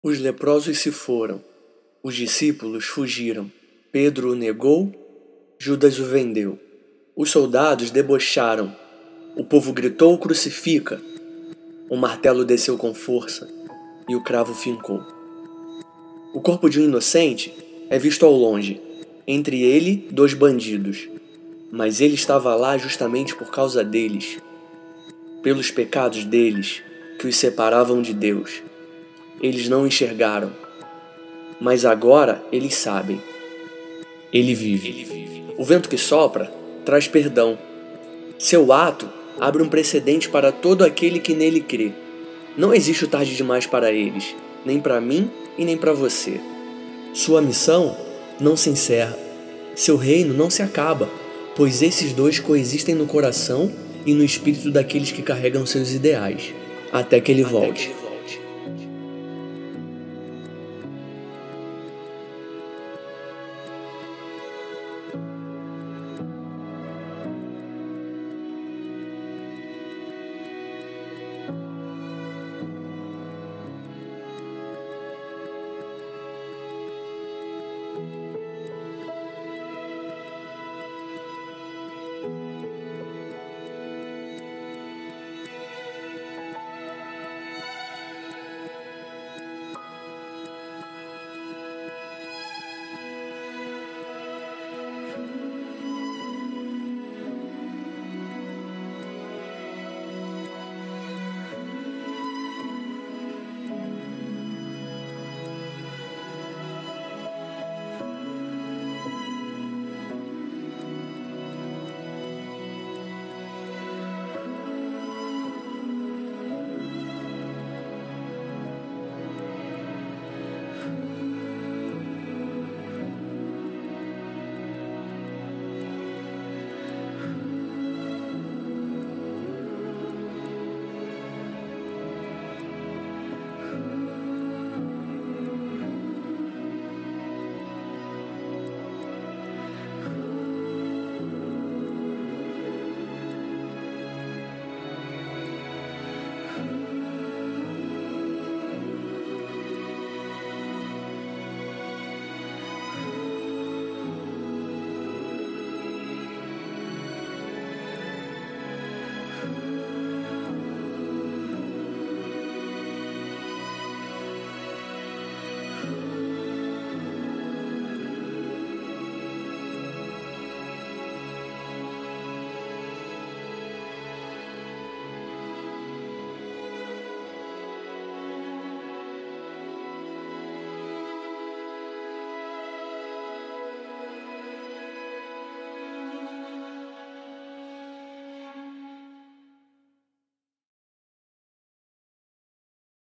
Os leprosos se foram, os discípulos fugiram. Pedro o negou, Judas o vendeu. Os soldados debocharam. O povo gritou: Crucifica! O martelo desceu com força e o cravo fincou. O corpo de um inocente é visto ao longe, entre ele dois bandidos. Mas ele estava lá justamente por causa deles, pelos pecados deles que os separavam de Deus. Eles não enxergaram, mas agora eles sabem. Ele vive. O vento que sopra traz perdão. Seu ato abre um precedente para todo aquele que nele crê. Não existe o tarde demais para eles, nem para mim e nem para você. Sua missão não se encerra. Seu reino não se acaba, pois esses dois coexistem no coração e no espírito daqueles que carregam seus ideais, até que ele volte.